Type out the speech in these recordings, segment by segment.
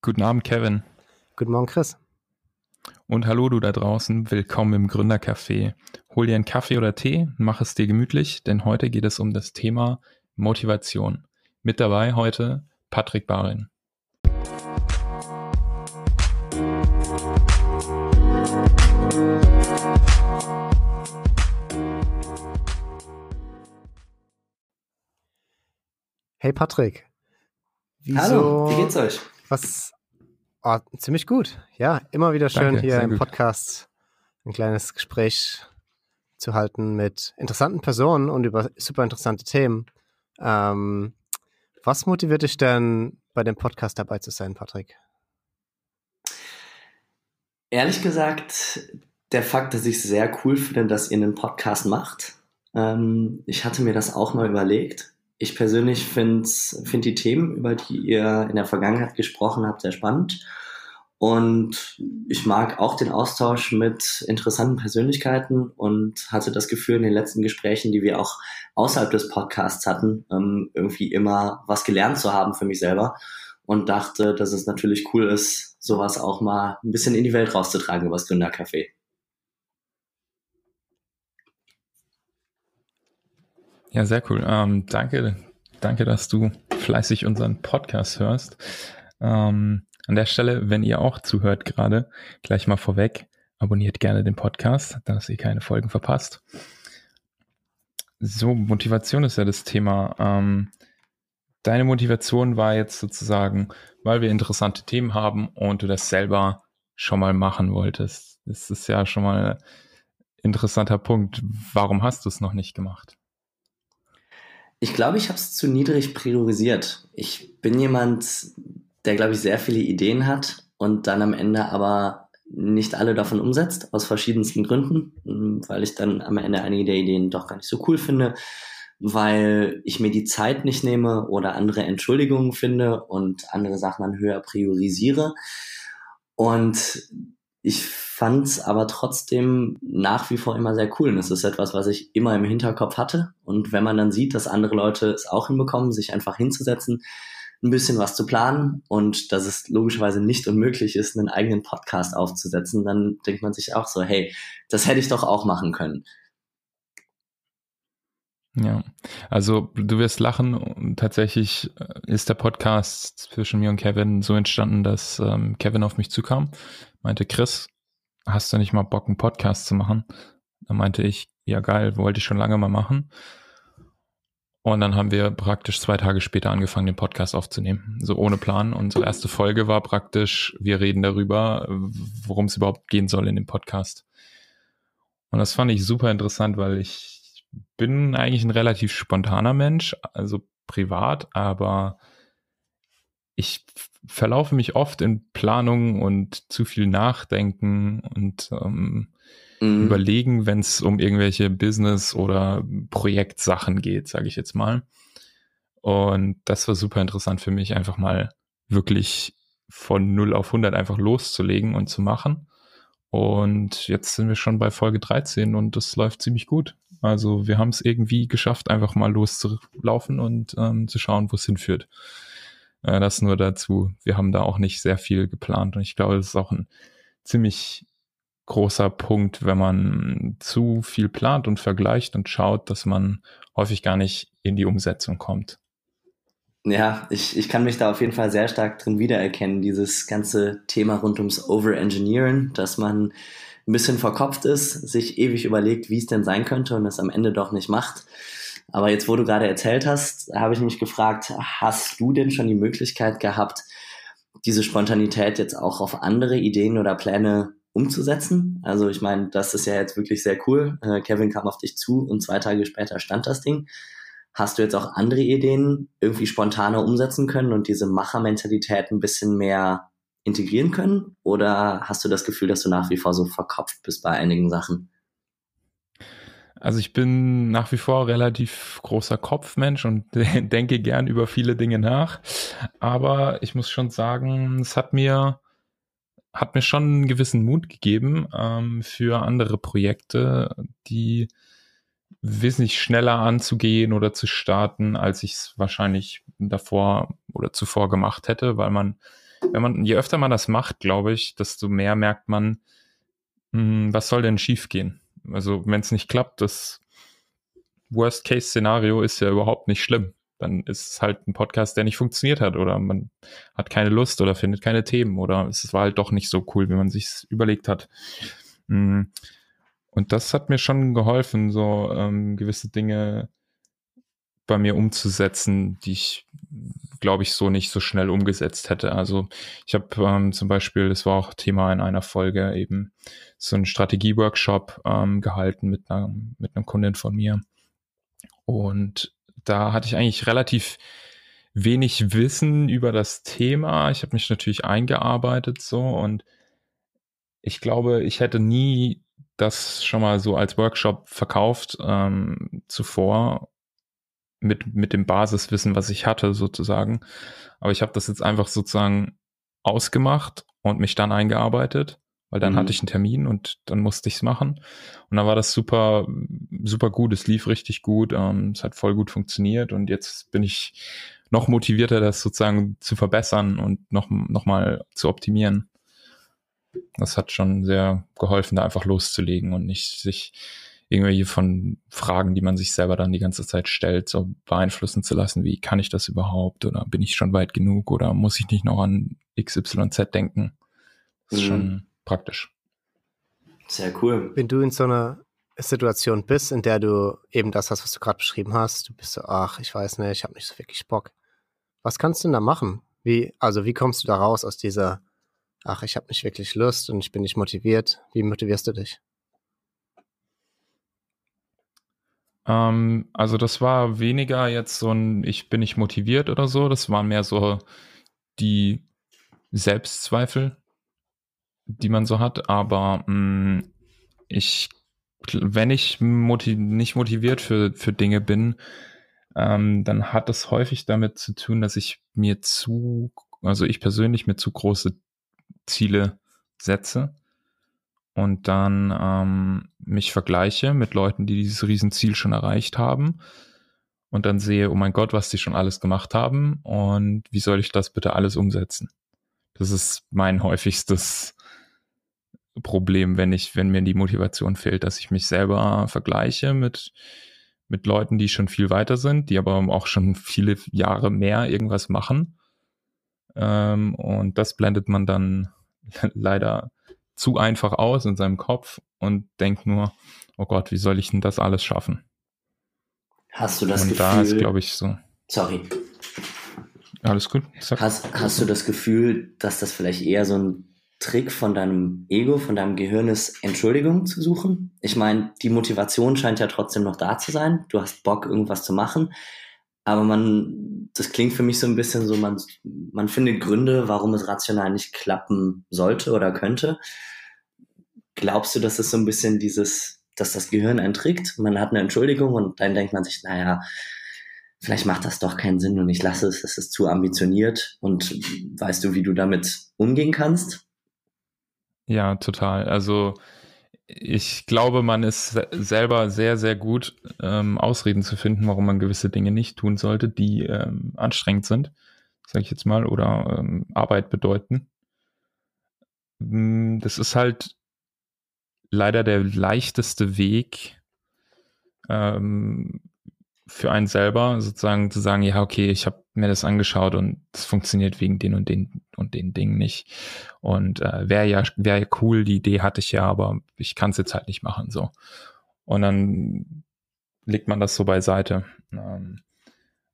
Guten Abend, Kevin. Guten Morgen, Chris. Und hallo du da draußen, willkommen im Gründercafé. Hol dir einen Kaffee oder Tee, mach es dir gemütlich, denn heute geht es um das Thema Motivation. Mit dabei heute Patrick Barin. Hey Patrick. Wieso, Hallo, wie geht's euch? Was? Oh, ziemlich gut. Ja, immer wieder schön Danke, hier im gut. Podcast ein kleines Gespräch zu halten mit interessanten Personen und über super interessante Themen. Ähm, was motiviert dich denn, bei dem Podcast dabei zu sein, Patrick? Ehrlich gesagt, der Fakt, dass ich es sehr cool finde, dass ihr einen Podcast macht. Ähm, ich hatte mir das auch mal überlegt ich persönlich finde find die Themen, über die ihr in der Vergangenheit gesprochen habt, sehr spannend. Und ich mag auch den Austausch mit interessanten Persönlichkeiten und hatte das Gefühl in den letzten Gesprächen, die wir auch außerhalb des Podcasts hatten, ähm, irgendwie immer was gelernt zu haben für mich selber und dachte, dass es natürlich cool ist, sowas auch mal ein bisschen in die Welt rauszutragen über das Gründercafé. Ja, sehr cool. Ähm, danke, danke, dass du fleißig unseren Podcast hörst. Ähm, an der Stelle, wenn ihr auch zuhört gerade, gleich mal vorweg, abonniert gerne den Podcast, dass ihr keine Folgen verpasst. So, Motivation ist ja das Thema. Ähm, deine Motivation war jetzt sozusagen, weil wir interessante Themen haben und du das selber schon mal machen wolltest. Das ist ja schon mal ein interessanter Punkt. Warum hast du es noch nicht gemacht? Ich glaube, ich habe es zu niedrig priorisiert. Ich bin jemand, der, glaube ich, sehr viele Ideen hat und dann am Ende aber nicht alle davon umsetzt, aus verschiedensten Gründen, weil ich dann am Ende einige der Ideen doch gar nicht so cool finde, weil ich mir die Zeit nicht nehme oder andere Entschuldigungen finde und andere Sachen dann höher priorisiere. Und ich fand es aber trotzdem nach wie vor immer sehr cool. Und das ist etwas, was ich immer im Hinterkopf hatte. Und wenn man dann sieht, dass andere Leute es auch hinbekommen, sich einfach hinzusetzen, ein bisschen was zu planen und dass es logischerweise nicht unmöglich ist, einen eigenen Podcast aufzusetzen, dann denkt man sich auch so, hey, das hätte ich doch auch machen können. Ja, also du wirst lachen. Tatsächlich äh, ist der Podcast zwischen mir und Kevin so entstanden, dass ähm, Kevin auf mich zukam, meinte, Chris, hast du nicht mal Bock, einen Podcast zu machen? Da meinte ich, ja geil, wollte ich schon lange mal machen. Und dann haben wir praktisch zwei Tage später angefangen, den Podcast aufzunehmen. So ohne Plan. Unsere erste Folge war praktisch, wir reden darüber, worum es überhaupt gehen soll in dem Podcast. Und das fand ich super interessant, weil ich bin eigentlich ein relativ spontaner Mensch, also privat, aber ich verlaufe mich oft in Planung und zu viel Nachdenken und ähm, mhm. überlegen, wenn es um irgendwelche Business- oder Projektsachen geht, sage ich jetzt mal. Und das war super interessant für mich, einfach mal wirklich von 0 auf 100 einfach loszulegen und zu machen. Und jetzt sind wir schon bei Folge 13 und das läuft ziemlich gut. Also wir haben es irgendwie geschafft, einfach mal loszulaufen und ähm, zu schauen, wo es hinführt. Äh, das nur dazu. Wir haben da auch nicht sehr viel geplant und ich glaube, das ist auch ein ziemlich großer Punkt, wenn man zu viel plant und vergleicht und schaut, dass man häufig gar nicht in die Umsetzung kommt. Ja, ich, ich kann mich da auf jeden Fall sehr stark drin wiedererkennen, dieses ganze Thema rund ums Overengineeren, dass man ein bisschen verkopft ist, sich ewig überlegt, wie es denn sein könnte und es am Ende doch nicht macht. Aber jetzt, wo du gerade erzählt hast, habe ich mich gefragt, hast du denn schon die Möglichkeit gehabt, diese Spontanität jetzt auch auf andere Ideen oder Pläne umzusetzen? Also ich meine, das ist ja jetzt wirklich sehr cool. Äh, Kevin kam auf dich zu und zwei Tage später stand das Ding. Hast du jetzt auch andere Ideen irgendwie spontaner umsetzen können und diese Machermentalität ein bisschen mehr integrieren können? Oder hast du das Gefühl, dass du nach wie vor so verkopft bist bei einigen Sachen? Also ich bin nach wie vor relativ großer Kopfmensch und denke gern über viele Dinge nach. Aber ich muss schon sagen, es hat mir, hat mir schon einen gewissen Mut gegeben ähm, für andere Projekte, die wesentlich schneller anzugehen oder zu starten, als ich es wahrscheinlich davor oder zuvor gemacht hätte, weil man wenn man, je öfter man das macht, glaube ich, desto mehr merkt man, mh, hm, was soll denn schiefgehen? Also, wenn es nicht klappt, das Worst-Case-Szenario ist ja überhaupt nicht schlimm. Dann ist es halt ein Podcast, der nicht funktioniert hat oder man hat keine Lust oder findet keine Themen oder es war halt doch nicht so cool, wie man sich überlegt hat. Hm. Und das hat mir schon geholfen, so ähm, gewisse Dinge bei mir umzusetzen, die ich, glaube ich, so nicht so schnell umgesetzt hätte. Also ich habe ähm, zum Beispiel, das war auch Thema in einer Folge, eben so einen Strategie-Workshop ähm, gehalten mit einer, mit einer Kundin von mir. Und da hatte ich eigentlich relativ wenig Wissen über das Thema. Ich habe mich natürlich eingearbeitet so und ich glaube, ich hätte nie das schon mal so als Workshop verkauft ähm, zuvor mit, mit dem Basiswissen, was ich hatte sozusagen. Aber ich habe das jetzt einfach sozusagen ausgemacht und mich dann eingearbeitet, weil dann mhm. hatte ich einen Termin und dann musste ich es machen. Und dann war das super, super gut. Es lief richtig gut. Ähm, es hat voll gut funktioniert und jetzt bin ich noch motivierter, das sozusagen zu verbessern und noch, noch mal zu optimieren. Das hat schon sehr geholfen, da einfach loszulegen und nicht sich irgendwelche von Fragen, die man sich selber dann die ganze Zeit stellt, so beeinflussen zu lassen, wie kann ich das überhaupt oder bin ich schon weit genug oder muss ich nicht noch an XYZ denken? Das ist mhm. schon praktisch. Sehr cool. Wenn du in so einer Situation bist, in der du eben das hast, was du gerade beschrieben hast, du bist so, ach, ich weiß nicht, ich habe nicht so wirklich Bock. Was kannst du denn da machen? Wie, also wie kommst du da raus aus dieser, ach, ich habe nicht wirklich Lust und ich bin nicht motiviert? Wie motivierst du dich? Ähm, also das war weniger jetzt so ein, ich bin nicht motiviert oder so, das waren mehr so die Selbstzweifel, die man so hat, aber mh, mm, ich, wenn ich motiv nicht motiviert für, für Dinge bin, ähm, dann hat das häufig damit zu tun, dass ich mir zu, also ich persönlich mir zu große Ziele setze und dann ähm, mich vergleiche mit Leuten, die dieses Riesenziel schon erreicht haben und dann sehe, oh mein Gott, was die schon alles gemacht haben und wie soll ich das bitte alles umsetzen? Das ist mein häufigstes Problem, wenn ich, wenn mir die Motivation fehlt, dass ich mich selber vergleiche mit, mit Leuten, die schon viel weiter sind, die aber auch schon viele Jahre mehr irgendwas machen. Ähm, und das blendet man dann leider zu einfach aus in seinem Kopf und denkt nur, oh Gott, wie soll ich denn das alles schaffen? Hast du das und Gefühl? da ist, glaube ich, so. Sorry. Alles gut. Hast, hast du das Gefühl, dass das vielleicht eher so ein Trick von deinem Ego, von deinem Gehirn ist, Entschuldigung zu suchen? Ich meine, die Motivation scheint ja trotzdem noch da zu sein. Du hast Bock, irgendwas zu machen. Aber man, das klingt für mich so ein bisschen so, man, man findet Gründe, warum es rational nicht klappen sollte oder könnte. Glaubst du, dass es so ein bisschen dieses, dass das Gehirn einen trägt? Man hat eine Entschuldigung und dann denkt man sich, naja, vielleicht macht das doch keinen Sinn und ich lasse es, es ist zu ambitioniert und weißt du, wie du damit umgehen kannst? Ja, total. Also ich glaube, man ist selber sehr, sehr gut, ähm, Ausreden zu finden, warum man gewisse Dinge nicht tun sollte, die ähm, anstrengend sind, sage ich jetzt mal, oder ähm, Arbeit bedeuten. Hm, das ist halt leider der leichteste Weg, ähm, für einen selber sozusagen zu sagen, ja, okay, ich habe mir das angeschaut und es funktioniert wegen den und den und den Dingen nicht. Und äh, wäre ja, wäre ja cool, die Idee hatte ich ja, aber ich kann es jetzt halt nicht machen. so. Und dann legt man das so beiseite. Ähm,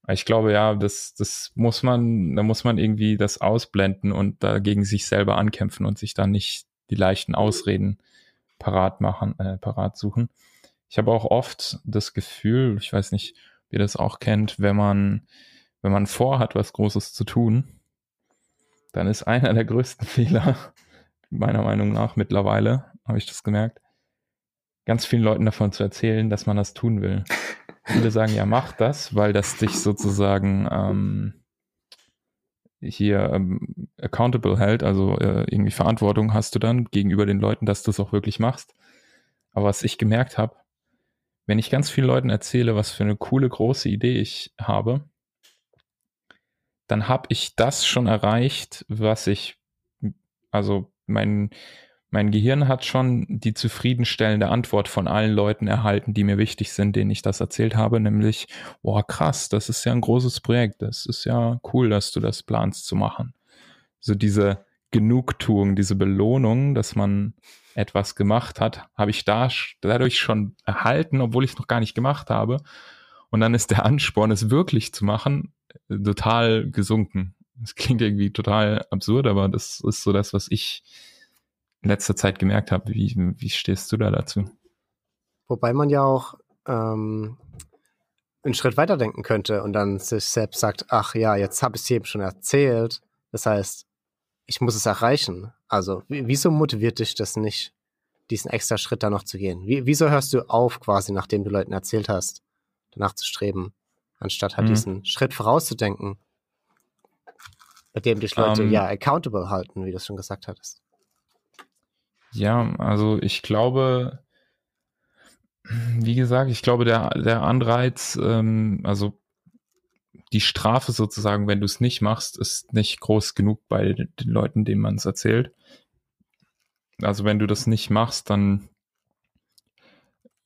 ich glaube, ja, das, das muss man, da muss man irgendwie das ausblenden und dagegen sich selber ankämpfen und sich dann nicht die leichten Ausreden parat machen, äh, parat suchen. Ich habe auch oft das Gefühl, ich weiß nicht, ob ihr das auch kennt, wenn man, wenn man vorhat, was Großes zu tun, dann ist einer der größten Fehler, meiner Meinung nach mittlerweile, habe ich das gemerkt, ganz vielen Leuten davon zu erzählen, dass man das tun will. Viele sagen, ja, mach das, weil das dich sozusagen ähm, hier ähm, accountable hält, also äh, irgendwie Verantwortung hast du dann gegenüber den Leuten, dass du es auch wirklich machst. Aber was ich gemerkt habe, wenn ich ganz vielen Leuten erzähle, was für eine coole, große Idee ich habe, dann habe ich das schon erreicht, was ich, also mein, mein Gehirn hat schon die zufriedenstellende Antwort von allen Leuten erhalten, die mir wichtig sind, denen ich das erzählt habe, nämlich, oh krass, das ist ja ein großes Projekt, das ist ja cool, dass du das planst zu machen. So diese Genugtuung, diese Belohnung, dass man etwas gemacht hat, habe ich da dadurch schon erhalten, obwohl ich es noch gar nicht gemacht habe. Und dann ist der Ansporn, es wirklich zu machen, total gesunken. Das klingt irgendwie total absurd, aber das ist so das, was ich in letzter Zeit gemerkt habe. Wie, wie stehst du da dazu? Wobei man ja auch ähm, einen Schritt weiter denken könnte und dann sich selbst sagt, ach ja, jetzt habe ich es jedem schon erzählt. Das heißt, ich muss es erreichen. Also, wieso motiviert dich das nicht, diesen extra Schritt da noch zu gehen? Wie, wieso hörst du auf, quasi, nachdem du Leuten erzählt hast, danach zu streben, anstatt halt mhm. diesen Schritt vorauszudenken, bei dem dich Leute um, ähm. ja accountable halten, wie du es schon gesagt hattest? Ja, also ich glaube, wie gesagt, ich glaube, der, der Anreiz, ähm, also die Strafe sozusagen, wenn du es nicht machst, ist nicht groß genug bei den Leuten, denen man es erzählt. Also wenn du das nicht machst, dann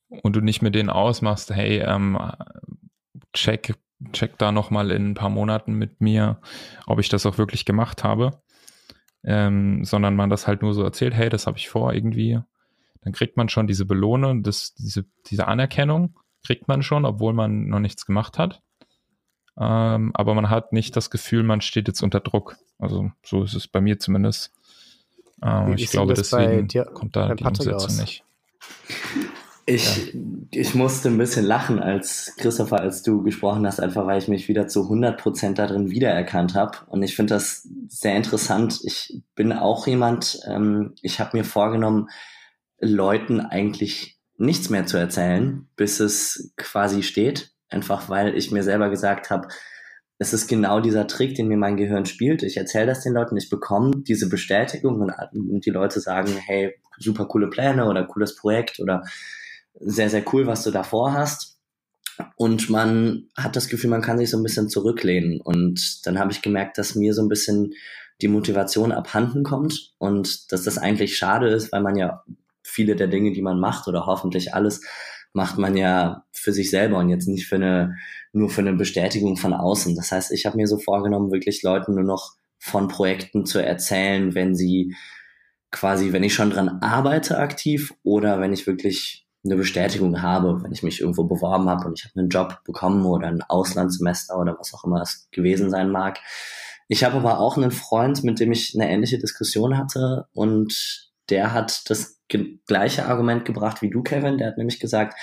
und du nicht mit denen ausmachst, hey, ähm, check, check da nochmal in ein paar Monaten mit mir, ob ich das auch wirklich gemacht habe, ähm, sondern man das halt nur so erzählt, hey, das habe ich vor irgendwie, dann kriegt man schon diese Belohnung, das, diese, diese Anerkennung kriegt man schon, obwohl man noch nichts gemacht hat ähm, aber man hat nicht das Gefühl, man steht jetzt unter Druck. Also so ist es bei mir zumindest. Äh, ich glaube, deswegen kommt da die Umsetzung aus? nicht. Ich, ja. ich musste ein bisschen lachen, als Christopher, als du gesprochen hast, einfach weil ich mich wieder zu 100% darin wiedererkannt habe. Und ich finde das sehr interessant. Ich bin auch jemand, ähm, ich habe mir vorgenommen, Leuten eigentlich nichts mehr zu erzählen, bis es quasi steht. Einfach weil ich mir selber gesagt habe, es ist genau dieser Trick, den mir mein Gehirn spielt. Ich erzähle das den Leuten, ich bekomme diese Bestätigung und, und die Leute sagen, hey, super coole Pläne oder cooles Projekt oder sehr, sehr cool, was du davor hast. Und man hat das Gefühl, man kann sich so ein bisschen zurücklehnen. Und dann habe ich gemerkt, dass mir so ein bisschen die Motivation abhanden kommt und dass das eigentlich schade ist, weil man ja viele der Dinge, die man macht oder hoffentlich alles, macht man ja für sich selber und jetzt nicht für eine, nur für eine Bestätigung von außen. Das heißt, ich habe mir so vorgenommen, wirklich Leuten nur noch von Projekten zu erzählen, wenn sie quasi, wenn ich schon dran arbeite aktiv oder wenn ich wirklich eine Bestätigung habe, wenn ich mich irgendwo beworben habe und ich habe einen Job bekommen oder ein Auslandssemester oder was auch immer es gewesen sein mag. Ich habe aber auch einen Freund, mit dem ich eine ähnliche Diskussion hatte und der hat das gleiche Argument gebracht wie du, Kevin. Der hat nämlich gesagt,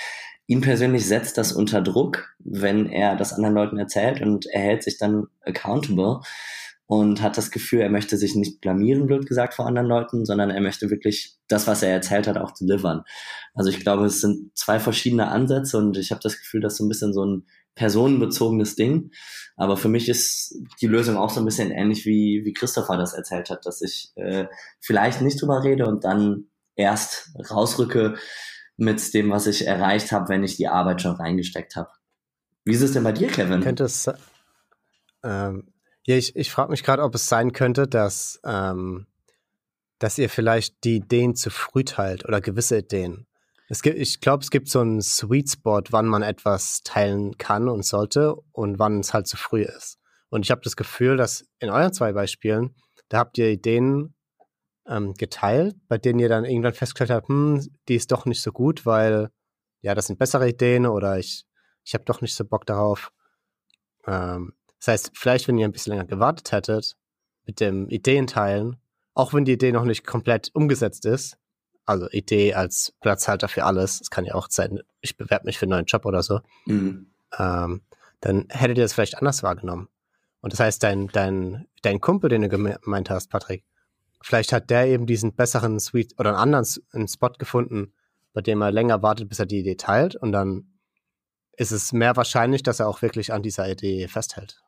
ihn persönlich setzt das unter Druck, wenn er das anderen Leuten erzählt und er hält sich dann accountable und hat das Gefühl, er möchte sich nicht blamieren, blöd gesagt, vor anderen Leuten, sondern er möchte wirklich das, was er erzählt hat, auch delivern. Also ich glaube, es sind zwei verschiedene Ansätze und ich habe das Gefühl, das ist so ein bisschen so ein personenbezogenes Ding. Aber für mich ist die Lösung auch so ein bisschen ähnlich wie, wie Christopher das erzählt hat, dass ich äh, vielleicht nicht drüber rede und dann erst rausrücke mit dem, was ich erreicht habe, wenn ich die Arbeit schon reingesteckt habe. Wie ist es denn bei dir, Kevin? Könnte es, ähm, ja, ich, ich frage mich gerade, ob es sein könnte, dass, ähm, dass ihr vielleicht die Ideen zu früh teilt oder gewisse Ideen. Es gibt, ich glaube, es gibt so einen Sweet Spot, wann man etwas teilen kann und sollte und wann es halt zu früh ist. Und ich habe das Gefühl, dass in euren zwei Beispielen, da habt ihr Ideen ähm, geteilt, bei denen ihr dann irgendwann festgestellt habt, hm, die ist doch nicht so gut, weil ja, das sind bessere Ideen oder ich, ich habe doch nicht so Bock darauf. Ähm, das heißt, vielleicht, wenn ihr ein bisschen länger gewartet hättet mit dem Ideenteilen, auch wenn die Idee noch nicht komplett umgesetzt ist, also Idee als Platzhalter für alles, es kann ja auch sein, ich bewerbe mich für einen neuen Job oder so, mhm. ähm, dann hättet ihr das vielleicht anders wahrgenommen. Und das heißt, dein, dein, dein Kumpel, den du gemeint hast, Patrick, Vielleicht hat der eben diesen besseren Sweet oder einen anderen einen Spot gefunden, bei dem er länger wartet, bis er die Idee teilt und dann ist es mehr wahrscheinlich, dass er auch wirklich an dieser Idee festhält.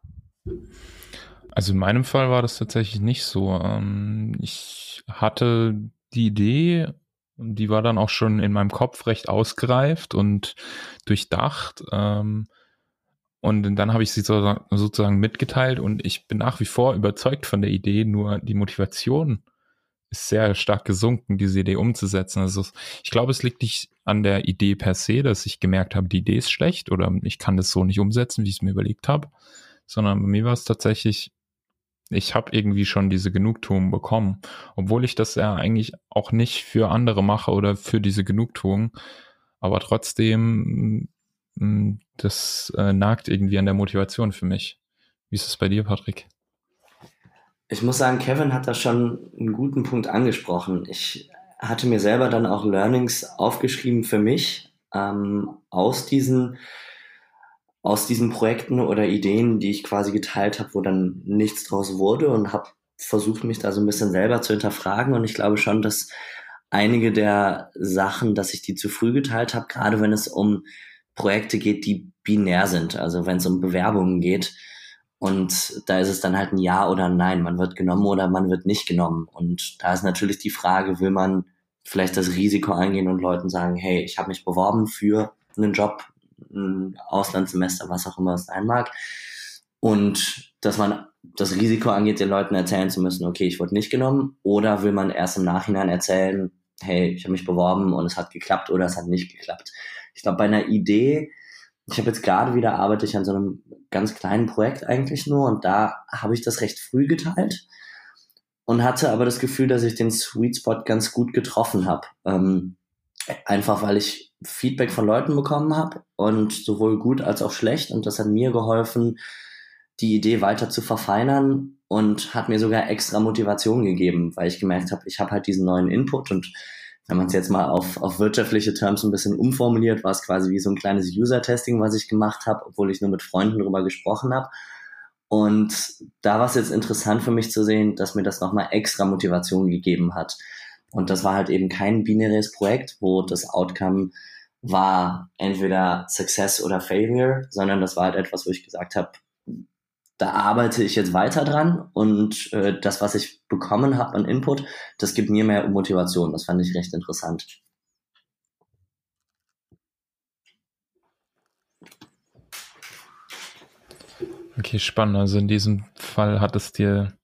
Also in meinem Fall war das tatsächlich nicht so. Ähm, ich hatte die Idee, die war dann auch schon in meinem Kopf recht ausgereift und durchdacht. Ähm, Und dann habe ich sie sozusagen mitgeteilt und ich bin nach wie vor überzeugt von der Idee, nur die Motivation ist sehr stark gesunken, diese Idee umzusetzen. Also ich glaube, es liegt nicht an der Idee per se, dass ich gemerkt habe, die Idee ist schlecht oder ich kann das so nicht umsetzen, wie ich es mir überlegt habe, sondern bei mir war es tatsächlich, ich habe irgendwie schon diese Genugtuung bekommen, obwohl ich das ja eigentlich auch nicht für andere mache oder für diese Genugtuung, aber trotzdem, mm, das äh, nagt irgendwie an der Motivation für mich. Wie ist es bei dir, Patrick? Ich muss sagen, Kevin hat da schon einen guten Punkt angesprochen. Ich hatte mir selber dann auch Learnings aufgeschrieben für mich ähm, aus diesen aus diesen Projekten oder Ideen, die ich quasi geteilt habe, wo dann nichts draus wurde und habe versucht, mich da so ein bisschen selber zu hinterfragen. Und ich glaube schon, dass einige der Sachen, dass ich die zu früh geteilt habe, gerade wenn es um Projekte geht, die binär sind, also wenn es um Bewerbungen geht, und da ist es dann halt ein Ja oder ein Nein. Man wird genommen oder man wird nicht genommen. Und da ist natürlich die Frage, will man vielleicht das Risiko eingehen und Leuten sagen, hey, ich habe mich beworben für einen Job, Auslandssemester, was auch immer es sein mag. Und dass man das Risiko angeht, den Leuten erzählen zu müssen, okay, ich wurde nicht genommen. Oder will man erst im Nachhinein erzählen, hey, ich habe mich beworben und es hat geklappt oder es hat nicht geklappt. Ich glaube, bei einer Idee ich habe jetzt gerade wieder arbeite ich an so einem ganz kleinen Projekt eigentlich nur und da habe ich das recht früh geteilt und hatte aber das Gefühl, dass ich den Sweet Spot ganz gut getroffen habe. Ähm, einfach weil ich Feedback von Leuten bekommen habe und sowohl gut als auch schlecht und das hat mir geholfen, die Idee weiter zu verfeinern und hat mir sogar extra Motivation gegeben, weil ich gemerkt habe, ich habe halt diesen neuen Input und wenn man es jetzt mal auf, auf wirtschaftliche Terms ein bisschen umformuliert, war es quasi wie so ein kleines User-Testing, was ich gemacht habe, obwohl ich nur mit Freunden darüber gesprochen habe. Und da war es jetzt interessant für mich zu sehen, dass mir das nochmal extra Motivation gegeben hat. Und das war halt eben kein binäres Projekt, wo das Outcome war entweder Success oder Failure, sondern das war halt etwas, wo ich gesagt habe, da arbeite ich jetzt weiter dran und äh, das, was ich bekommen habe an Input, das gibt mir mehr Motivation. Das fand ich recht interessant. Okay, spannend. Also in diesem Fall hat es dir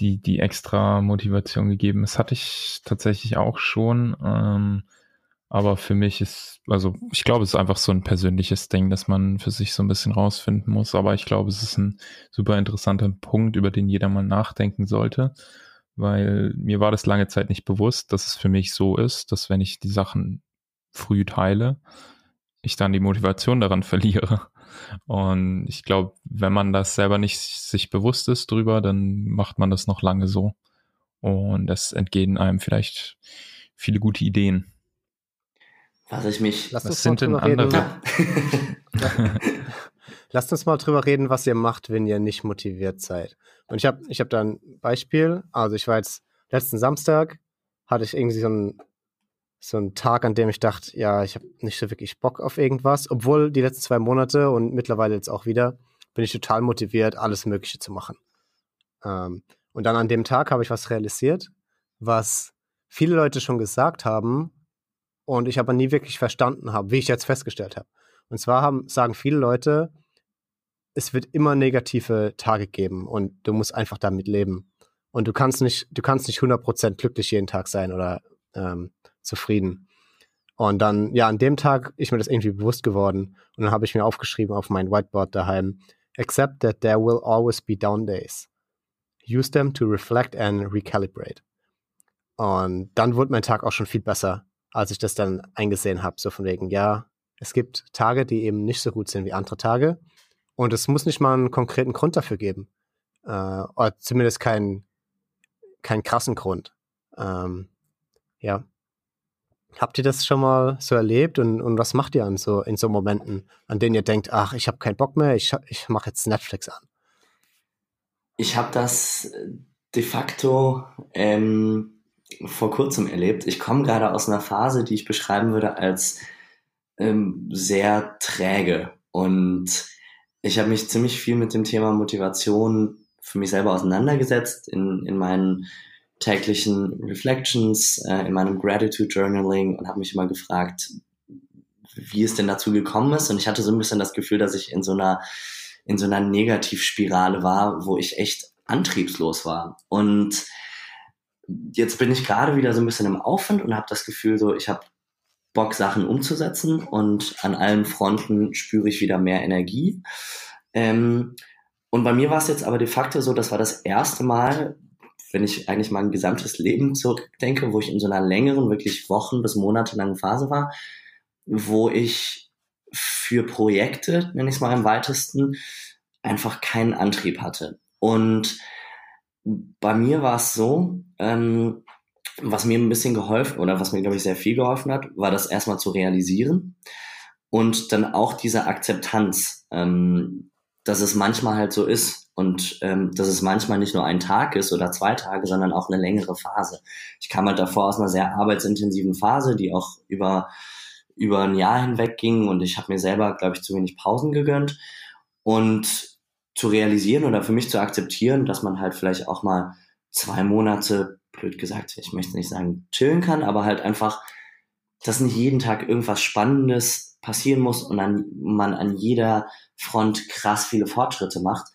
die, die extra Motivation gegeben. Das hatte ich tatsächlich auch schon. Ähm, aber für mich ist, also ich glaube, es ist einfach so ein persönliches Ding, dass man für sich so ein bisschen rausfinden muss. Aber ich glaube, es ist ein super interessanter Punkt, über den jeder mal nachdenken sollte. Weil mir war das lange Zeit nicht bewusst, dass es für mich so ist, dass wenn ich die Sachen früh teile, ich dann die Motivation daran verliere. Und ich glaube, wenn man das selber nicht sich bewusst ist drüber, dann macht man das noch lange so. Und es entgehen einem vielleicht viele gute Ideen. Was ich mich. Lass was sind denn andere? Lasst uns mal drüber reden, was ihr macht, wenn ihr nicht motiviert seid. Und ich habe ich hab da ein Beispiel. Also ich war jetzt letzten Samstag, hatte ich irgendwie so einen, so einen Tag, an dem ich dachte, ja, ich habe nicht so wirklich Bock auf irgendwas. Obwohl die letzten zwei Monate und mittlerweile jetzt auch wieder, bin ich total motiviert, alles Mögliche zu machen. Ähm, und dann an dem Tag habe ich was realisiert, was viele Leute schon gesagt haben, und ich aber nie wirklich verstanden habe, wie ich jetzt festgestellt habe. Und zwar haben, sagen viele Leute, es wird immer negative Tage geben und du musst einfach damit leben. Und du kannst nicht, du kannst nicht 100% glücklich jeden Tag sein oder ähm, zufrieden. Und dann, ja, an dem Tag ist mir das irgendwie bewusst geworden. Und dann habe ich mir aufgeschrieben auf mein Whiteboard daheim, accept that there will always be down days. Use them to reflect and recalibrate. Und dann wurde mein Tag auch schon viel besser als ich das dann eingesehen habe, so von wegen, ja, es gibt Tage, die eben nicht so gut sind wie andere Tage. Und es muss nicht mal einen konkreten Grund dafür geben. Äh, oder zumindest keinen keinen krassen Grund. Ähm, ja. Habt ihr das schon mal so erlebt und, und was macht ihr an so, in so Momenten, an denen ihr denkt, ach, ich habe keinen Bock mehr, ich, ich mache jetzt Netflix an? Ich habe das de facto ähm, vor kurzem erlebt. Ich komme gerade aus einer Phase, die ich beschreiben würde als ähm, sehr träge. Und ich habe mich ziemlich viel mit dem Thema Motivation für mich selber auseinandergesetzt in, in meinen täglichen Reflections, äh, in meinem Gratitude Journaling und habe mich immer gefragt, wie es denn dazu gekommen ist. Und ich hatte so ein bisschen das Gefühl, dass ich in so einer, in so einer Negativspirale war, wo ich echt antriebslos war. Und jetzt bin ich gerade wieder so ein bisschen im Aufwind und habe das Gefühl, so ich habe Bock, Sachen umzusetzen und an allen Fronten spüre ich wieder mehr Energie. Ähm, und bei mir war es jetzt aber de facto so, das war das erste Mal, wenn ich eigentlich mein gesamtes Leben zurückdenke, wo ich in so einer längeren, wirklich Wochen bis monatelangen Phase war, wo ich für Projekte, nenne ich es mal im weitesten, einfach keinen Antrieb hatte. Und bei mir war es so, ähm, was mir ein bisschen geholfen oder was mir, glaube ich, sehr viel geholfen hat, war das erstmal zu realisieren und dann auch diese Akzeptanz, ähm, dass es manchmal halt so ist und ähm, dass es manchmal nicht nur ein Tag ist oder zwei Tage, sondern auch eine längere Phase. Ich kam halt davor aus einer sehr arbeitsintensiven Phase, die auch über über ein Jahr hinweg ging und ich habe mir selber, glaube ich, zu wenig Pausen gegönnt und zu realisieren oder für mich zu akzeptieren, dass man halt vielleicht auch mal zwei Monate blöd gesagt, ich möchte nicht sagen chillen kann, aber halt einfach, dass nicht jeden Tag irgendwas Spannendes passieren muss und dann man an jeder Front krass viele Fortschritte macht.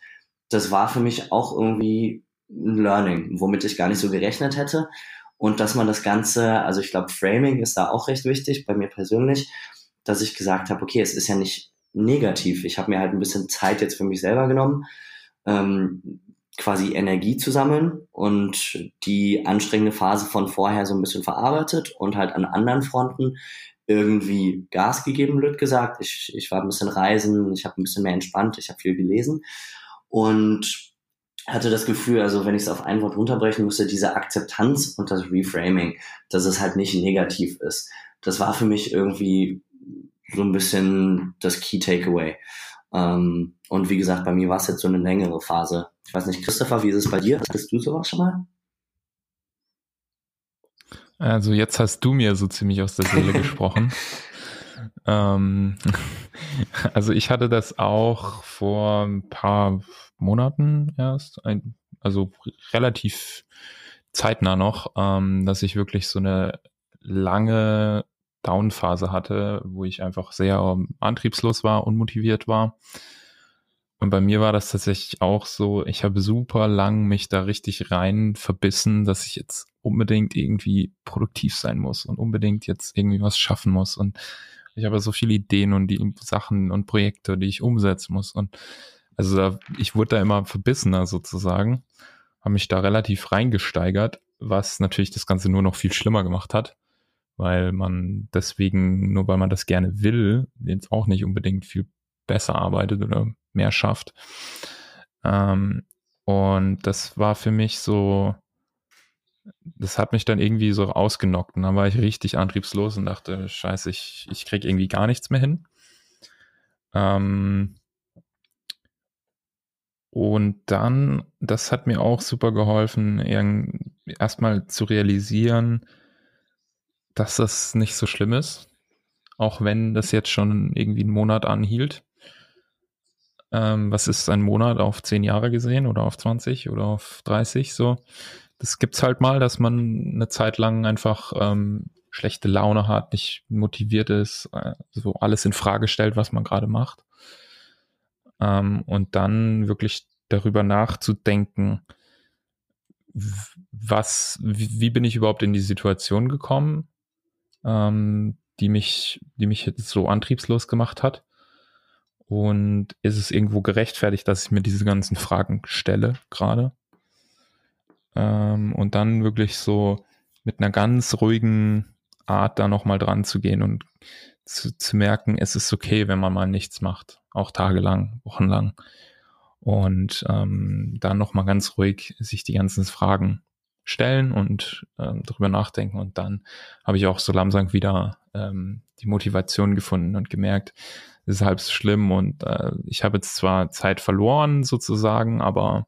Das war für mich auch irgendwie ein Learning, womit ich gar nicht so gerechnet hätte. Und dass man das Ganze, also ich glaube, Framing ist da auch recht wichtig, bei mir persönlich, dass ich gesagt habe, okay, es ist ja nicht negativ. Ich habe mir halt ein bisschen Zeit jetzt für mich selber genommen, ähm, quasi Energie zu sammeln und die anstrengende Phase von vorher so ein bisschen verarbeitet und halt an anderen Fronten irgendwie Gas gegeben, blöd gesagt. Ich, ich war ein bisschen reisen, ich habe ein bisschen mehr entspannt, ich habe viel gelesen und hatte das Gefühl, also wenn ich es auf ein Wort runterbrechen müsste, diese Akzeptanz und das Reframing, dass es halt nicht negativ ist. Das war für mich irgendwie so ein bisschen das Key Takeaway. Ähm, und wie gesagt, bei mir war es jetzt so eine längere Phase. Ich weiß nicht, Christopher, wie ist es bei dir? Hattest du sowas schon mal? Also jetzt hast du mir so ziemlich aus der Seele gesprochen. Ähm, also ich hatte das auch vor ein paar Monaten erst, ein, also relativ zeitnah noch, ähm, dass ich wirklich so eine lange Downphase hatte, wo ich einfach sehr antriebslos war, unmotiviert war. Und bei mir war das tatsächlich auch so, ich habe super lang mich da richtig rein verbissen, dass ich jetzt unbedingt irgendwie produktiv sein muss und unbedingt jetzt irgendwie was schaffen muss. Und ich habe so viele Ideen und die Sachen und Projekte, die ich umsetzen muss. Und also da, ich wurde da immer verbissener sozusagen, habe mich da relativ reingesteigert, was natürlich das Ganze nur noch viel schlimmer gemacht hat weil man deswegen, nur weil man das gerne will, jetzt auch nicht unbedingt viel besser arbeitet oder mehr schafft. Ähm, und das war für mich so, das hat mich dann irgendwie so ausgenockt. Und dann war ich richtig antriebslos und dachte, scheiße, ich, ich krieg irgendwie gar nichts mehr hin. Ähm, und dann, das hat mir auch super geholfen, erstmal zu realisieren, dass das nicht so schlimm ist, auch wenn das jetzt schon irgendwie einen Monat anhielt. Ähm, was ist ein Monat auf zehn Jahre gesehen oder auf 20 oder auf 30 so? Das gibt's halt mal, dass man eine Zeit lang einfach ähm, schlechte Laune hat, nicht motiviert ist, äh, so alles in Frage stellt, was man gerade macht. Ähm, und dann wirklich darüber nachzudenken, was, wie, wie bin ich überhaupt in die Situation gekommen? ähm, die mich, die mich jetzt so antriebslos gemacht hat. Und ist es irgendwo gerechtfertigt, dass ich mir diese ganzen Fragen stelle gerade? Ähm, und dann wirklich so mit einer ganz ruhigen Art da nochmal dran zu gehen und zu, zu merken, es ist okay, wenn man mal nichts macht, auch tagelang, wochenlang. Und ähm, dann nochmal ganz ruhig sich die ganzen Fragen stellen und ähm, darüber nachdenken. Und dann habe ich auch so langsam wieder ähm, die Motivation gefunden und gemerkt, es ist halb so schlimm und äh, ich habe jetzt zwar Zeit verloren sozusagen, aber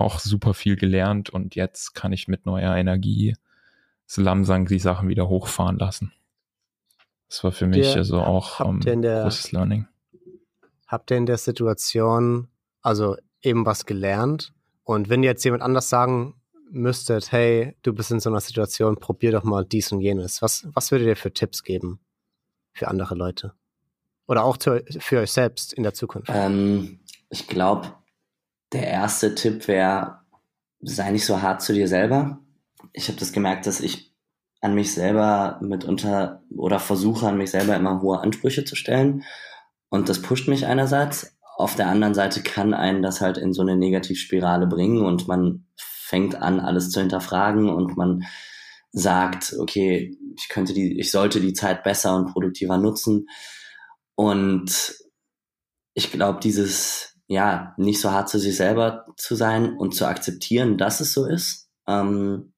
auch super viel gelernt und jetzt kann ich mit neuer Energie so langsam die Sachen wieder hochfahren lassen. Das war für mich der, also auch um, ähm, der, großes Learning. Habt ihr in der Situation also eben was gelernt? Und wenn jetzt jemand anders sagen müsstet, hey, du bist in so einer Situation, probier doch mal dies und jenes. Was, was würdet ihr für Tipps geben für andere Leute? Oder auch zu, für euch selbst in der Zukunft? Ähm, ich glaube, der erste Tipp wäre, sei nicht so hart zu dir selber. Ich habe das gemerkt, dass ich an mich selber mitunter oder versuche an mich selber immer hohe Ansprüche zu stellen. Und das pusht mich einerseits. Auf der anderen Seite kann einen das halt in so eine Negativspirale bringen und man fängt an, alles zu hinterfragen und man sagt, okay, ich könnte die, ich sollte die Zeit besser und produktiver nutzen. Und ich glaube, dieses, ja, nicht so hart zu sich selber zu sein und zu akzeptieren, dass es so ist, ähm,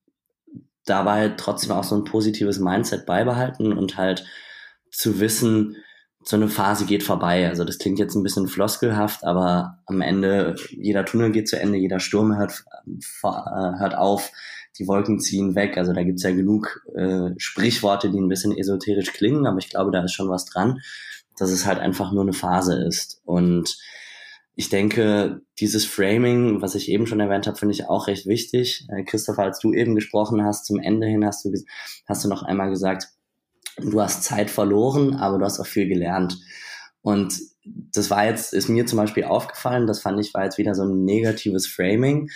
dabei trotzdem auch so ein positives Mindset beibehalten und halt zu wissen, so eine Phase geht vorbei. Also das klingt jetzt ein bisschen floskelhaft, aber am Ende, jeder Tunnel geht zu Ende, jeder Sturm hört, äh, hört auf, die Wolken ziehen weg. Also da gibt's ja genug äh, Sprichworte, die ein bisschen esoterisch klingen, aber ich glaube, da ist schon was dran, dass es halt einfach nur eine Phase ist. Und ich denke, dieses Framing, was ich eben schon erwähnt habe, finde ich auch recht wichtig. Äh, Christopher, als du eben gesprochen hast, zum Ende hin hast du, hast du noch einmal gesagt, du hast Zeit verloren, aber du hast auch viel gelernt. Und das war jetzt, ist mir zum Beispiel aufgefallen, das fand ich war jetzt wieder so ein negatives Framing.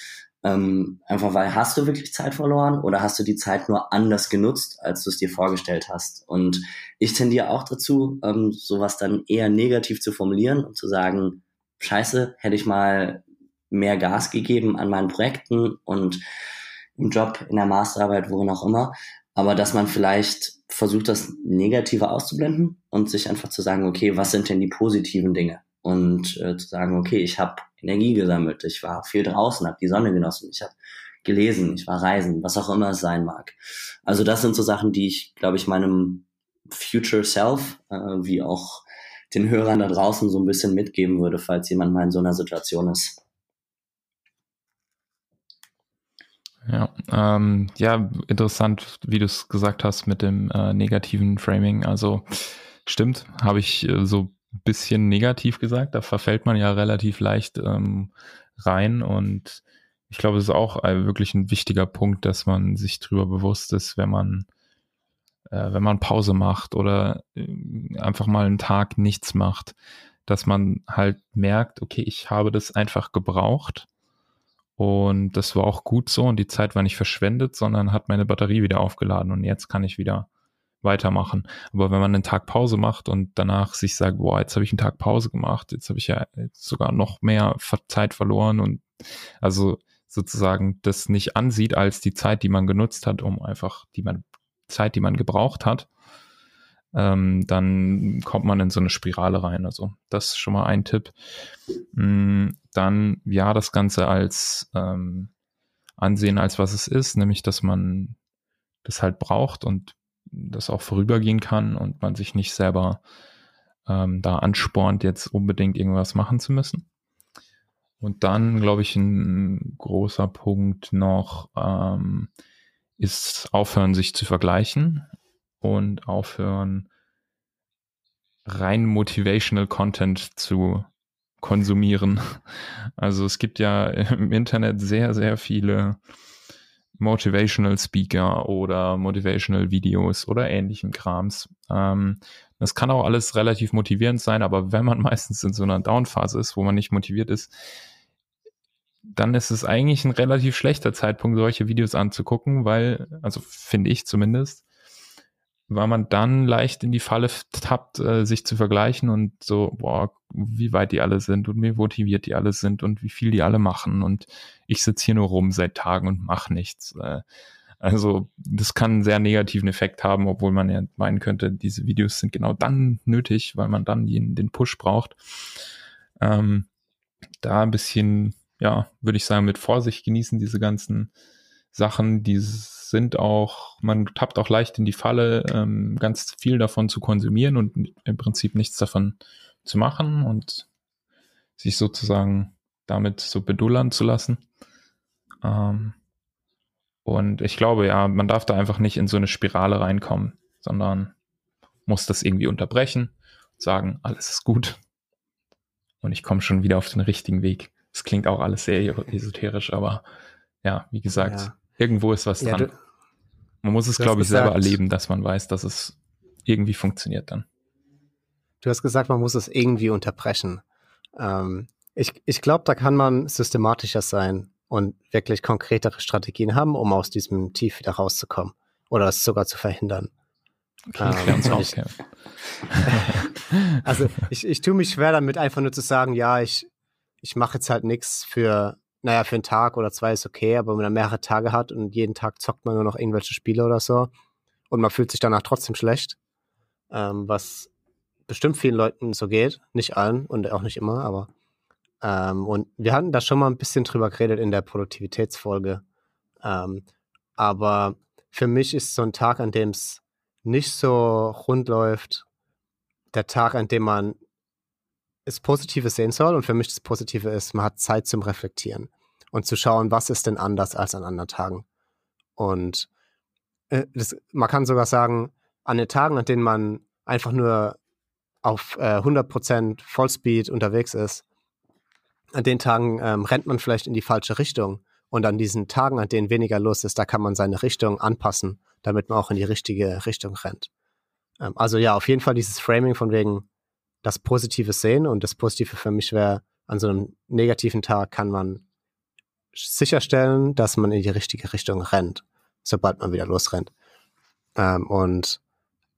Ähm, einfach weil hast du wirklich Zeit verloren oder hast du die Zeit nur anders genutzt, als du es dir vorgestellt hast? Und ich tendiere auch dazu, ähm, sowas dann eher negativ zu formulieren und zu sagen, scheiße, hätte ich mal mehr Gas gegeben an meinen Projekten und im Job, in der Masterarbeit, worin auch immer. Aber dass man vielleicht versucht, das Negative auszublenden und sich einfach zu sagen, okay, was sind denn die positiven Dinge? Und äh, zu sagen, okay, ich habe Energie gesammelt, ich war viel draußen, habe die Sonne genossen, ich habe gelesen, ich war reisen, was auch immer es sein mag. Also das sind so Sachen, die ich, glaube ich, meinem Future Self, äh, wie auch den Hörern da draußen so ein bisschen mitgeben würde, falls jemand mal in so einer Situation ist. Ja, ähm, ja, interessant, wie du es gesagt hast mit dem äh, negativen Framing. Also stimmt, habe ich äh, so ein bisschen negativ gesagt. Da verfällt man ja relativ leicht ähm, rein und ich glaube, es ist auch äh, wirklich ein wichtiger Punkt, dass man sich darüber bewusst ist, wenn man äh, wenn man Pause macht oder äh, einfach mal einen Tag nichts macht, dass man halt merkt, okay, ich habe das einfach gebraucht und das war auch gut so und die Zeit war nicht verschwendet, sondern hat meine Batterie wieder aufgeladen und jetzt kann ich wieder weitermachen. Aber wenn man einen Tag Pause macht und danach sich sagt, boah, jetzt habe ich einen Tag Pause gemacht, jetzt habe ich ja sogar noch mehr Zeit verloren und also sozusagen das nicht ansieht als die Zeit, die man genutzt hat, um einfach, die man Zeit, die man gebraucht hat, ähm, dann kommt man in so eine Spirale rein. Also das ist schon mal ein Tipp. Mm, dann ja, das Ganze als ähm, ansehen, als was es ist, nämlich dass man das halt braucht und das auch vorübergehen kann und man sich nicht selber ähm, da anspornt, jetzt unbedingt irgendwas machen zu müssen. Und dann, glaube ich, ein großer Punkt noch, ähm, ist aufhören, sich zu vergleichen und aufhören, rein motivational Content zu konsumieren. Also es gibt ja im Internet sehr, sehr viele Motivational Speaker oder Motivational Videos oder ähnlichen Krams. Ähm, das kann auch alles relativ motivierend sein, aber wenn man meistens in so einer Downphase ist, wo man nicht motiviert ist, dann ist es eigentlich ein relativ schlechter Zeitpunkt, solche Videos anzugucken, weil, also finde ich zumindest, weil man dann leicht in die Falle tappt, äh, sich zu vergleichen und so, boah, wie weit die alle sind und wie motiviert die alle sind und wie viel die alle machen und ich sitze hier nur rum seit Tagen und mache nichts. Äh, also das kann einen sehr negativen Effekt haben, obwohl man ja meinen könnte, diese Videos sind genau dann nötig, weil man dann den, den Push braucht. Ähm, da ein bisschen ja, würde ich sagen, mit Vorsicht genießen, diese ganzen Sachen, die sind auch, man tappt auch leicht in die Falle, ähm, ganz viel davon zu konsumieren und im Prinzip nichts davon zu machen und sich sozusagen damit so bedullern zu lassen. Ähm, und ich glaube, ja, man darf da einfach nicht in so eine Spirale reinkommen, sondern muss das irgendwie unterbrechen, sagen, alles ist gut und ich komme schon wieder auf den richtigen Weg. Es klingt auch alles sehr esoterisch, aber ja, wie gesagt, ja. irgendwo ist was dran. Ja, man muss es, glaube ich, selber erlebt. erleben, dass man weiß, dass es irgendwie funktioniert dann. du hast gesagt, man muss es irgendwie unterbrechen. Ähm, ich ich glaube, da kann man systematischer sein und wirklich konkretere Strategien haben, um aus diesem Tief wieder rauszukommen oder es sogar zu verhindern. Okay, ähm, uns auf, also ich, ich tue mich schwer damit, einfach nur zu sagen, ja, ich, ich mache jetzt halt nichts für, naja, für einen Tag oder zwei ist okay, aber wenn man mehrere Tage hat und jeden Tag zockt man nur noch irgendwelche Spiele oder so und man fühlt sich danach trotzdem schlecht, ähm, was bestimmt vielen Leuten so geht, nicht allen und auch nicht immer, aber ähm, und wir hatten da schon mal ein bisschen drüber geredet in der Produktivitätsfolge, ähm, aber für mich ist so ein Tag, an dem es nicht so rund läuft, der Tag, an dem man das Positive sehen soll. Und für mich das Positive ist, man hat Zeit zum Reflektieren und zu schauen, was ist denn anders als an anderen Tagen. Und äh, das, man kann sogar sagen, an den Tagen, an denen man einfach nur auf äh, 100% Vollspeed unterwegs ist, an den Tagen ähm, rennt man vielleicht in die falsche Richtung. Und an diesen Tagen, an denen weniger los ist, da kann man seine Richtung anpassen, damit man auch in die richtige Richtung rennt. Ähm, also ja, auf jeden Fall dieses Framing von wegen das Positive sehen. Und das Positive für mich wäre, an so einem negativen Tag kann man sicherstellen, dass man in die richtige Richtung rennt, sobald man wieder losrennt. Ähm, und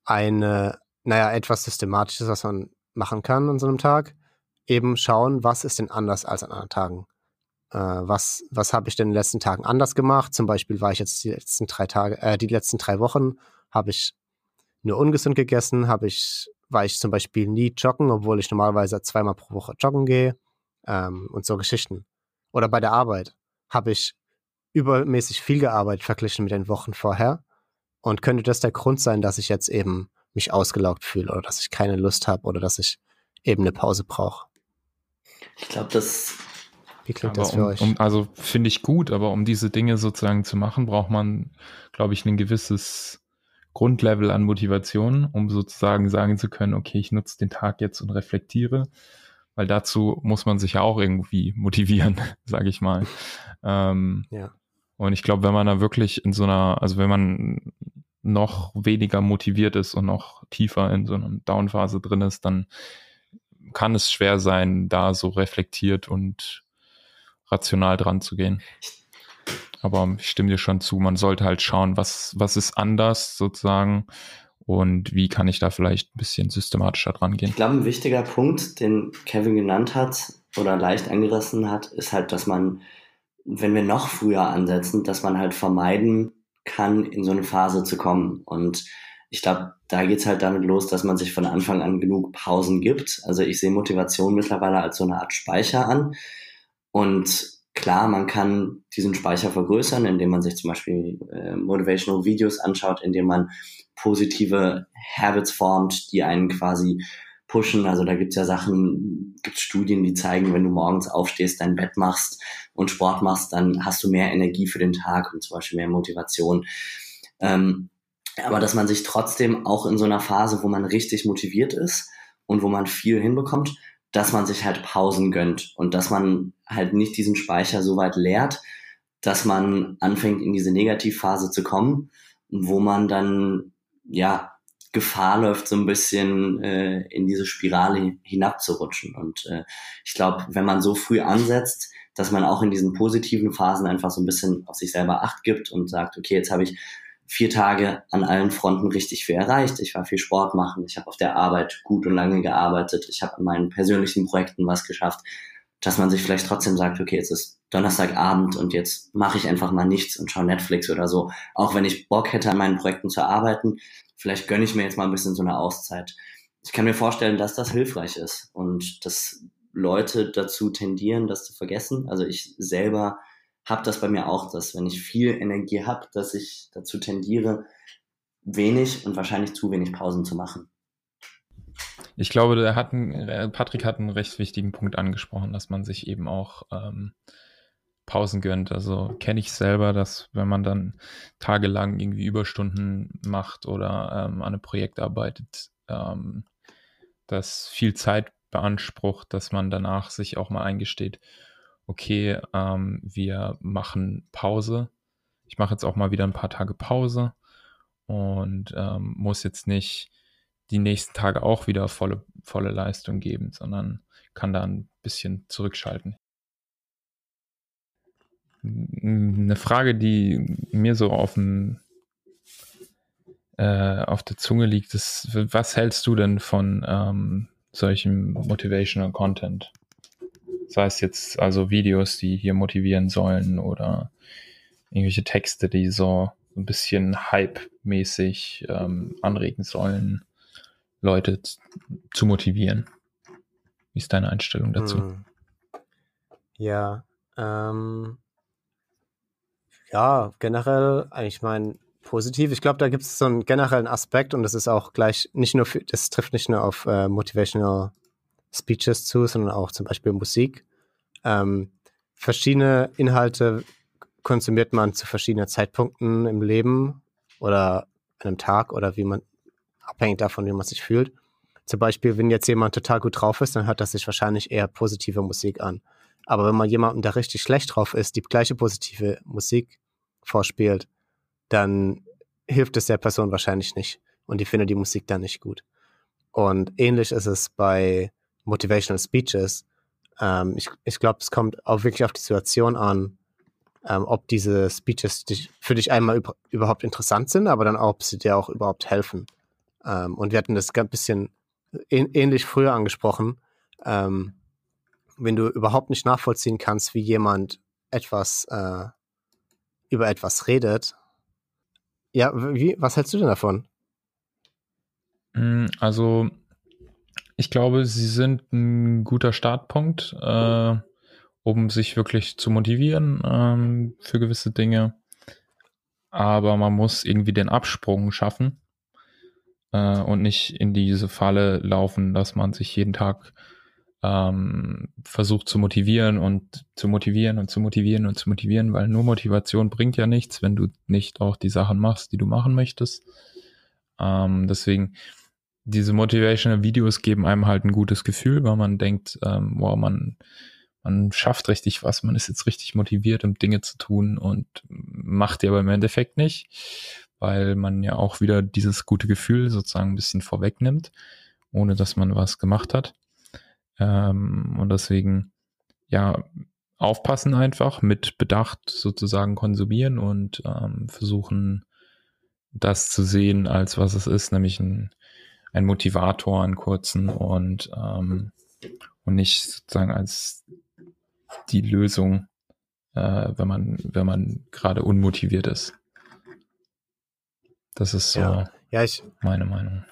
eine, naja, etwas Systematisches, was man machen kann an so einem Tag, eben schauen, was ist denn anders als an anderen Tagen. Äh, was was habe ich denn in den letzten Tagen anders gemacht? Zum Beispiel war ich jetzt die letzten drei Tage, äh, die letzten drei Wochen habe ich nur ungesund gegessen, habe ich, war ich zum Beispiel nie joggen, obwohl ich normalerweise zweimal pro Woche joggen gehe ähm, und so Geschichten. Oder bei der Arbeit habe ich übermäßig viel gearbeitet verglichen mit den Wochen vorher. Und könnte das der Grund sein, dass ich jetzt eben mich ausgelaugt fühle oder dass ich keine Lust habe oder dass ich eben eine Pause brauche? Ich glaube, das. Wie klingt das für um, euch? Um, also finde ich gut, aber um diese Dinge sozusagen zu machen, braucht man, glaube ich, ein gewisses Grundlevel an Motivation, um sozusagen sagen zu können, okay, ich nutze den Tag jetzt und reflektiere, weil dazu muss man sich ja auch irgendwie motivieren, sage ich mal. Ähm, ja. Und ich glaube, wenn man da wirklich in so einer, also wenn man noch weniger motiviert ist und noch tiefer in so einer Downphase drin ist, dann kann es schwer sein, da so reflektiert und rational dran zu gehen. Aber ich stimme dir schon zu, man sollte halt schauen, was, was ist anders sozusagen und wie kann ich da vielleicht ein bisschen systematischer dran gehen. Ich glaube, ein wichtiger Punkt, den Kevin genannt hat oder leicht angerissen hat, ist halt, dass man, wenn wir noch früher ansetzen, dass man halt vermeiden kann, in so eine Phase zu kommen. Und ich glaube, da geht's halt damit los, dass man sich von Anfang an genug Pausen gibt. Also ich sehe Motivation mittlerweile als so eine Art Speicher an. Und Klar, man kann diesen Speicher vergrößern, indem man sich zum Beispiel äh, Motivational Videos anschaut, indem man positive Habits formt, die einen quasi pushen. Also da gibt's ja Sachen, gibt's Studien, die zeigen, wenn du morgens aufstehst, dein Bett machst und Sport machst, dann hast du mehr Energie für den Tag und zum Beispiel mehr Motivation. Ähm, aber dass man sich trotzdem auch in so einer Phase, wo man richtig motiviert ist und wo man viel hinbekommt, dass man sich halt Pausen gönnt und dass man halt nicht diesen Speicher so weit leert, dass man anfängt in diese Negativphase zu kommen, wo man dann ja Gefahr läuft, so ein bisschen äh, in diese Spirale hinabzurutschen. Und äh, ich glaube, wenn man so früh ansetzt, dass man auch in diesen positiven Phasen einfach so ein bisschen auf sich selber Acht gibt und sagt, okay, jetzt habe ich vier Tage an allen Fronten richtig viel erreicht. Ich war viel Sport machen, ich habe auf der Arbeit gut und lange gearbeitet, ich habe an meinen persönlichen Projekten was geschafft, dass man sich vielleicht trotzdem sagt, okay, jetzt ist Donnerstagabend und jetzt mache ich einfach mal nichts und schaue Netflix oder so. Auch wenn ich Bock hätte, an meinen Projekten zu arbeiten, vielleicht gönne ich mir jetzt mal ein bisschen so eine Auszeit. Ich kann mir vorstellen, dass das hilfreich ist und dass Leute dazu tendieren, das zu vergessen. Also ich selber habe das bei mir auch, dass wenn ich viel Energie habe, dass ich dazu tendiere, wenig und wahrscheinlich zu wenig Pausen zu machen. Ich glaube, der hat einen, äh, Patrick hat einen recht wichtigen Punkt angesprochen, dass man sich eben auch ähm, Pausen gönnt. Also kenne ich selber, dass wenn man dann tagelang irgendwie Überstunden macht oder ähm, an einem Projekt arbeitet, ähm, das viel Zeit beansprucht, dass man danach sich auch mal eingesteht, okay, ähm, wir machen Pause. Ich mache jetzt auch mal wieder ein paar Tage Pause und ähm, muss jetzt nicht die nächsten Tage auch wieder volle, volle Leistung geben, sondern kann da ein bisschen zurückschalten. Eine Frage, die mir so auf dem äh, auf der Zunge liegt, ist, was hältst du denn von ähm, solchem Motivational Content? Sei es jetzt also Videos, die hier motivieren sollen oder irgendwelche Texte, die so ein bisschen Hype-mäßig ähm, anregen sollen, Leute zu motivieren. Wie ist deine Einstellung dazu? Hm. Ja, ähm, ja, generell, ich meine, positiv. Ich glaube, da gibt es so einen generellen Aspekt und das ist auch gleich nicht nur für, das trifft nicht nur auf äh, Motivational Speeches zu, sondern auch zum Beispiel Musik. Ähm, verschiedene Inhalte konsumiert man zu verschiedenen Zeitpunkten im Leben oder einem Tag oder wie man, abhängig davon, wie man sich fühlt. Zum Beispiel, wenn jetzt jemand total gut drauf ist, dann hört er sich wahrscheinlich eher positive Musik an. Aber wenn man jemanden, der richtig schlecht drauf ist, die gleiche positive Musik vorspielt, dann hilft es der Person wahrscheinlich nicht. Und die findet die Musik dann nicht gut. Und ähnlich ist es bei Motivational Speeches. Ähm, ich ich glaube, es kommt auch wirklich auf die Situation an, ähm, ob diese Speeches dich, für dich einmal über, überhaupt interessant sind, aber dann auch, ob sie dir auch überhaupt helfen. Ähm, und wir hatten das ein bisschen ähnlich früher angesprochen. Ähm, wenn du überhaupt nicht nachvollziehen kannst, wie jemand etwas äh, über etwas redet, ja, wie, was hältst du denn davon? Hm, also, ich glaube, sie sind ein guter Startpunkt, äh, um sich wirklich zu motivieren ähm, für gewisse Dinge. Aber man muss irgendwie den Absprung schaffen äh, und nicht in diese Falle laufen, dass man sich jeden Tag ähm, versucht zu motivieren und zu motivieren und zu motivieren und zu motivieren, weil nur Motivation bringt ja nichts, wenn du nicht auch die Sachen machst, die du machen möchtest. Ähm, deswegen, diese motivational Videos geben einem halt ein gutes Gefühl, weil man denkt, ähm, wow, man, man schafft richtig was, man ist jetzt richtig motiviert, um Dinge zu tun und macht die aber im Endeffekt nicht, weil man ja auch wieder dieses gute Gefühl sozusagen ein bisschen vorwegnimmt, ohne dass man was gemacht hat. Ähm, und deswegen, ja, aufpassen einfach, mit Bedacht sozusagen konsumieren und ähm, versuchen, das zu sehen, als was es ist, nämlich ein, ein Motivator, einen kurzen und, ähm, und nicht sozusagen als die Lösung, äh, wenn man, wenn man gerade unmotiviert ist. Das ist so ja. Ja, ich, meine Meinung.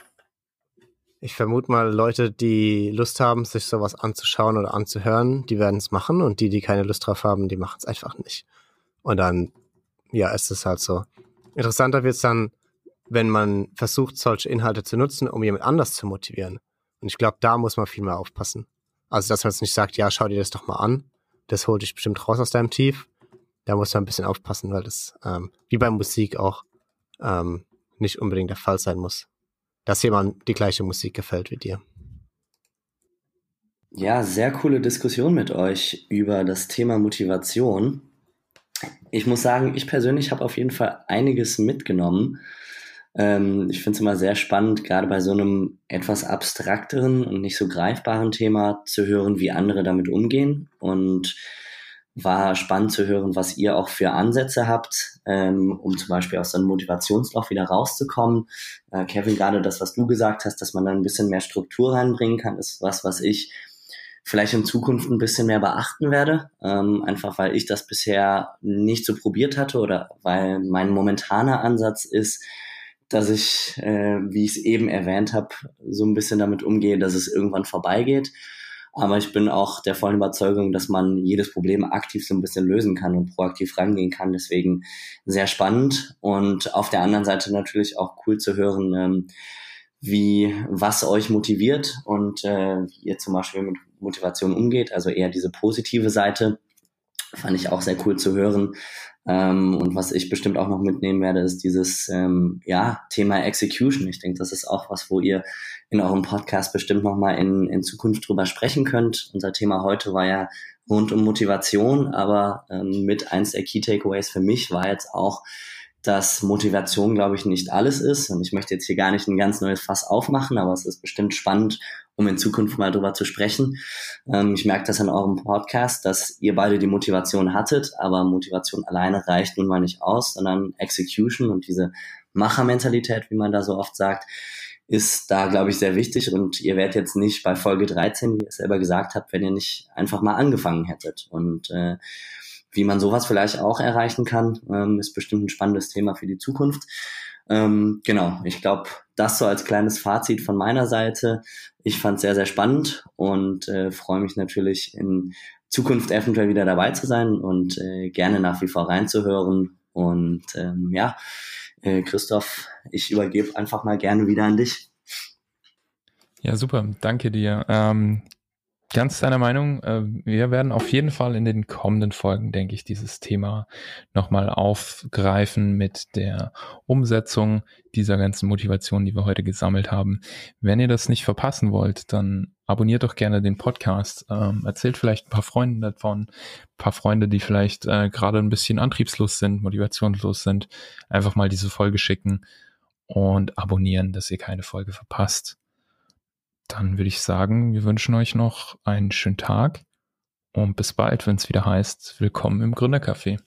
Ich vermute mal, Leute, die Lust haben, sich sowas anzuschauen oder anzuhören, die werden es machen und die, die keine Lust drauf haben, die machen es einfach nicht. Und dann, ja, ist es halt so. Interessanter wird es dann, wenn man versucht, solche Inhalte zu nutzen, um jemand anders zu motivieren. Und ich glaube, da muss man viel mehr aufpassen. Also, dass man jetzt nicht sagt, ja, schau dir das doch mal an. Das holt dich bestimmt raus aus deinem Tief. Da muss man ein bisschen aufpassen, weil das, ähm, wie bei Musik auch, ähm, nicht unbedingt der Fall sein muss dass jemand die gleiche Musik gefällt wie dir. Ja, sehr coole Diskussion mit euch über das Thema Motivation. Ich muss sagen, ich persönlich habe auf jeden Fall einiges mitgenommen. Ähm, ich finde es immer sehr spannend, gerade bei so einem etwas abstrakteren und nicht so greifbaren Thema zu hören, wie andere damit umgehen. Und war spannend zu hören, was ihr auch für Ansätze habt, ähm, um zum Beispiel aus so einem Motivationsloch wieder rauszukommen. Äh, Kevin, gerade das, was du gesagt hast, dass man dann ein bisschen mehr Struktur reinbringen kann, ist was, was ich vielleicht in Zukunft ein bisschen mehr beachten werde. Ähm, einfach weil ich das bisher nicht so probiert hatte oder weil mein momentaner Ansatz ist, dass ich, äh, wie ich es eben erwähnt habe, so ein bisschen damit umgehe, dass es irgendwann vorbeigeht aber ich bin auch der vollen Überzeugung, dass man jedes Problem aktiv so ein bisschen lösen kann und proaktiv rangehen kann. Deswegen sehr spannend und auf der anderen Seite natürlich auch cool zu hören, ähm, wie was euch motiviert und äh, wie ihr zum Beispiel mit Motivation umgeht. Also eher diese positive Seite fand ich auch sehr cool zu hören. Ähm, und was ich bestimmt auch noch mitnehmen werde, ist dieses ähm, ja, Thema Execution. Ich denke, das ist auch was, wo ihr in eurem Podcast bestimmt nochmal in, in Zukunft drüber sprechen könnt. Unser Thema heute war ja rund um Motivation, aber ähm, mit eins der Key Takeaways für mich war jetzt auch dass Motivation, glaube ich, nicht alles ist. Und ich möchte jetzt hier gar nicht ein ganz neues Fass aufmachen, aber es ist bestimmt spannend, um in Zukunft mal drüber zu sprechen. Ähm, ich merke das an eurem Podcast, dass ihr beide die Motivation hattet, aber Motivation alleine reicht nun mal nicht aus, sondern Execution und diese Machermentalität, wie man da so oft sagt, ist da, glaube ich, sehr wichtig. Und ihr werdet jetzt nicht bei Folge 13, wie ihr es selber gesagt habt, wenn ihr nicht einfach mal angefangen hättet. Und äh, wie man sowas vielleicht auch erreichen kann, ähm, ist bestimmt ein spannendes Thema für die Zukunft. Ähm, genau, ich glaube, das so als kleines Fazit von meiner Seite. Ich fand es sehr, sehr spannend und äh, freue mich natürlich in Zukunft eventuell wieder dabei zu sein und äh, gerne nach wie vor reinzuhören. Und ähm, ja, äh, Christoph, ich übergebe einfach mal gerne wieder an dich. Ja, super. Danke dir. Ähm, ganz deiner Meinung. Äh, wir werden auf jeden Fall in den kommenden Folgen, denke ich, dieses Thema nochmal aufgreifen mit der Umsetzung dieser ganzen Motivation, die wir heute gesammelt haben. Wenn ihr das nicht verpassen wollt, dann abonniert doch gerne den Podcast. Ähm, erzählt vielleicht ein paar Freunden davon, ein paar Freunde, die vielleicht äh, gerade ein bisschen antriebslos sind, motivationslos sind, einfach mal diese Folge schicken und abonnieren, dass ihr keine Folge verpasst dann würde ich sagen, wir wünschen euch noch einen schönen Tag und bis bald, wenn es wieder heißt, willkommen im Gründercafé.